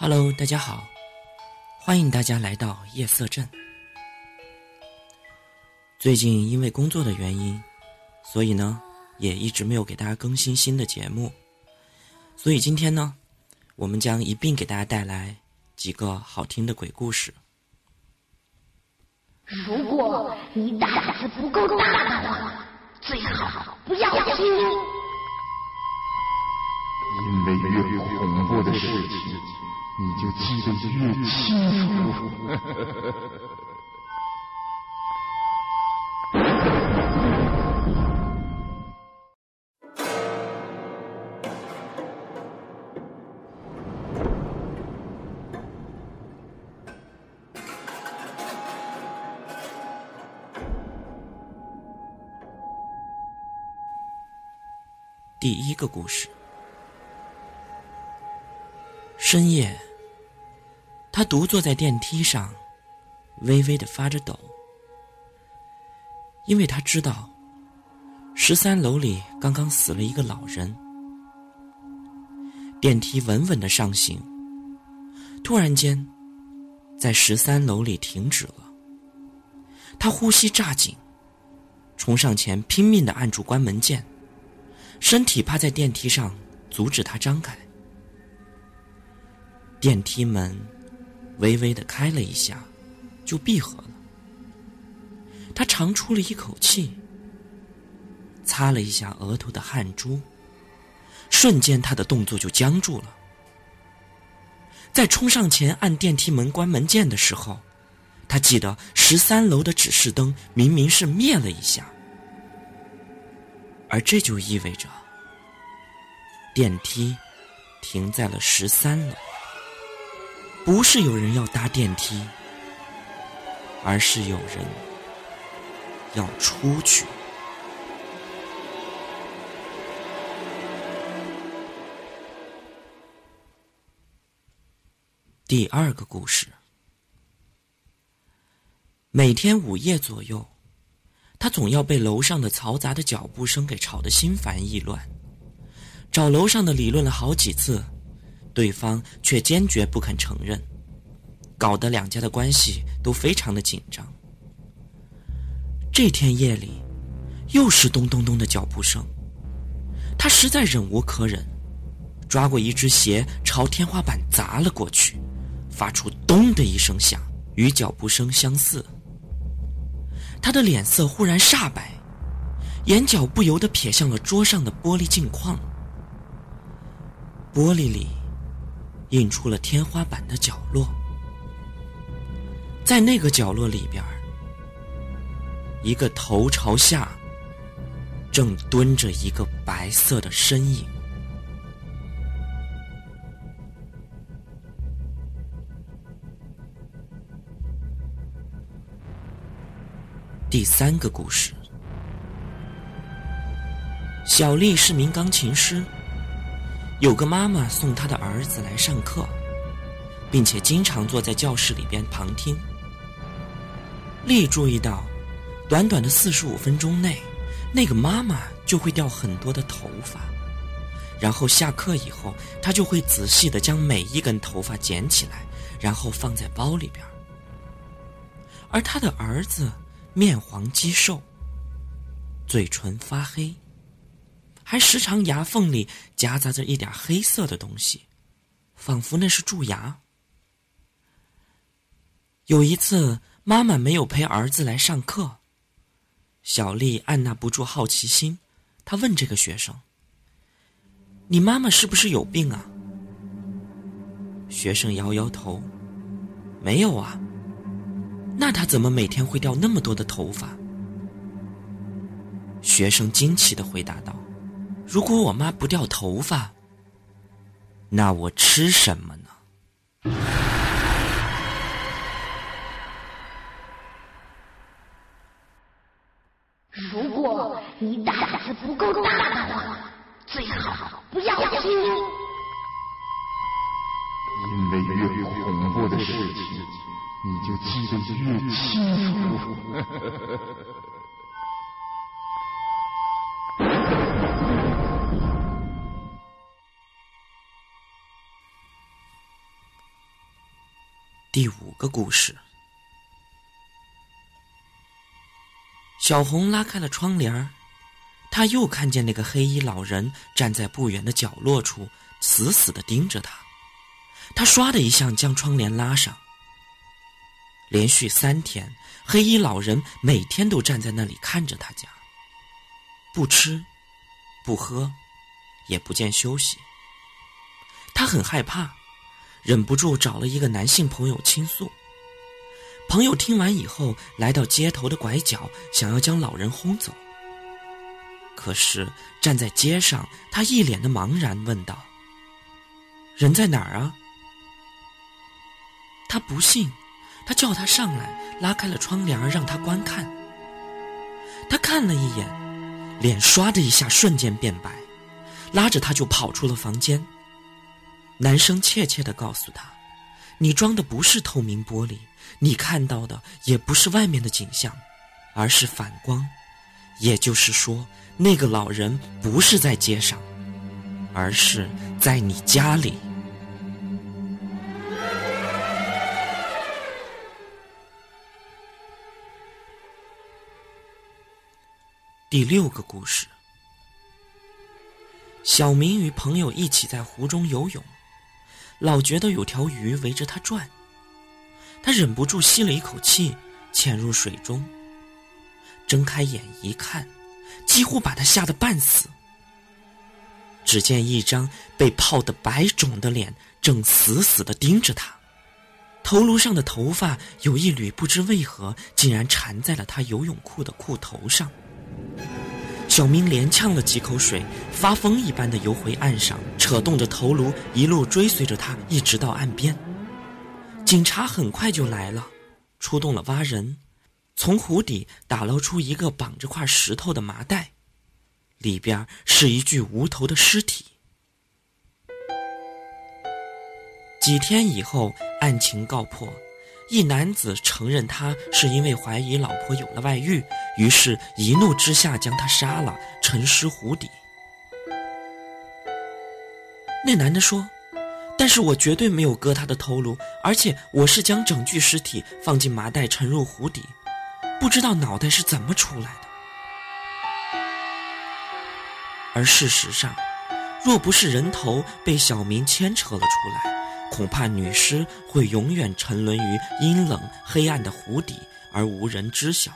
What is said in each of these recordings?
Hello，大家好，欢迎大家来到夜色镇。最近因为工作的原因，所以呢，也一直没有给大家更新新的节目。所以今天呢，我们将一并给大家带来几个好听的鬼故事。如果你胆子不够大的话，最好不要听。因为越恐怖的事情，你就记得越清楚。第一个故事。深夜，他独坐在电梯上，微微的发着抖，因为他知道十三楼里刚刚死了一个老人。电梯稳稳的上行，突然间，在十三楼里停止了。他呼吸乍紧，冲上前拼命的按住关门键。身体趴在电梯上，阻止他张开。电梯门微微的开了一下，就闭合了。他长出了一口气，擦了一下额头的汗珠，瞬间他的动作就僵住了。在冲上前按电梯门关门键的时候，他记得十三楼的指示灯明明是灭了一下。而这就意味着，电梯停在了十三楼。不是有人要搭电梯，而是有人要出去。第二个故事，每天午夜左右。他总要被楼上的嘈杂的脚步声给吵得心烦意乱，找楼上的理论了好几次，对方却坚决不肯承认，搞得两家的关系都非常的紧张。这天夜里，又是咚咚咚的脚步声，他实在忍无可忍，抓过一只鞋朝天花板砸了过去，发出“咚”的一声响，与脚步声相似。他的脸色忽然煞白，眼角不由得瞥向了桌上的玻璃镜框，玻璃里映出了天花板的角落，在那个角落里边，一个头朝下，正蹲着一个白色的身影。第三个故事，小丽是名钢琴师。有个妈妈送她的儿子来上课，并且经常坐在教室里边旁听。丽注意到，短短的四十五分钟内，那个妈妈就会掉很多的头发，然后下课以后，她就会仔细的将每一根头发捡起来，然后放在包里边。而她的儿子。面黄肌瘦，嘴唇发黑，还时常牙缝里夹杂着一点黑色的东西，仿佛那是蛀牙。有一次，妈妈没有陪儿子来上课，小丽按捺不住好奇心，她问这个学生：“你妈妈是不是有病啊？”学生摇摇头：“没有啊。”那他怎么每天会掉那么多的头发？学生惊奇的回答道：“如果我妈不掉头发，那我吃什么呢？”如果你胆子不够大的话，最好不要听。因为越恐怖的事情。你就记得越清楚。第五个故事，小红拉开了窗帘儿，她又看见那个黑衣老人站在不远的角落处，死死的盯着她。她唰的一下将窗帘拉上。连续三天，黑衣老人每天都站在那里看着他家，不吃，不喝，也不见休息。他很害怕。忍不住找了一个男性朋友倾诉。朋友听完以后，来到街头的拐角，想要将老人轰走。可是站在街上，他一脸的茫然，问道：“人在哪儿啊？”他不信，他叫他上来，拉开了窗帘，让他观看。他看了一眼，脸唰的一下瞬间变白，拉着他就跑出了房间。男生怯怯的告诉他：“你装的不是透明玻璃，你看到的也不是外面的景象，而是反光。也就是说，那个老人不是在街上，而是在你家里。”第六个故事：小明与朋友一起在湖中游泳。老觉得有条鱼围着他转，他忍不住吸了一口气，潜入水中。睁开眼一看，几乎把他吓得半死。只见一张被泡得白肿的脸正死死的盯着他，头颅上的头发有一缕不知为何竟然缠在了他游泳裤的裤头上。小明连呛了几口水，发疯一般的游回岸上，扯动着头颅，一路追随着他，一直到岸边。警察很快就来了，出动了蛙人，从湖底打捞出一个绑着块石头的麻袋，里边是一具无头的尸体。几天以后，案情告破。一男子承认他是因为怀疑老婆有了外遇，于是一怒之下将他杀了，沉尸湖底。那男的说：“但是我绝对没有割他的头颅，而且我是将整具尸体放进麻袋沉入湖底，不知道脑袋是怎么出来的。”而事实上，若不是人头被小明牵扯了出来。恐怕女尸会永远沉沦于阴冷黑暗的湖底，而无人知晓。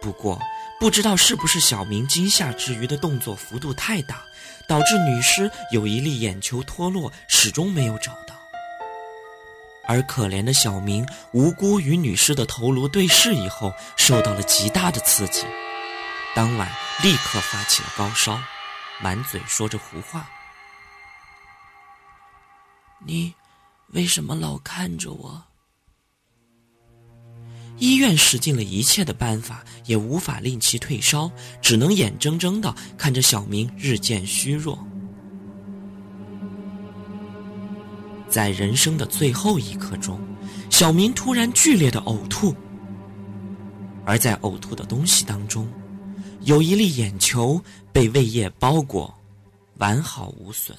不过，不知道是不是小明惊吓之余的动作幅度太大，导致女尸有一粒眼球脱落，始终没有找到。而可怜的小明无辜与女尸的头颅对视以后，受到了极大的刺激，当晚立刻发起了高烧，满嘴说着胡话。你为什么老看着我？医院使尽了一切的办法，也无法令其退烧，只能眼睁睁的看着小明日渐虚弱。在人生的最后一刻中，小明突然剧烈的呕吐，而在呕吐的东西当中，有一粒眼球被胃液包裹，完好无损。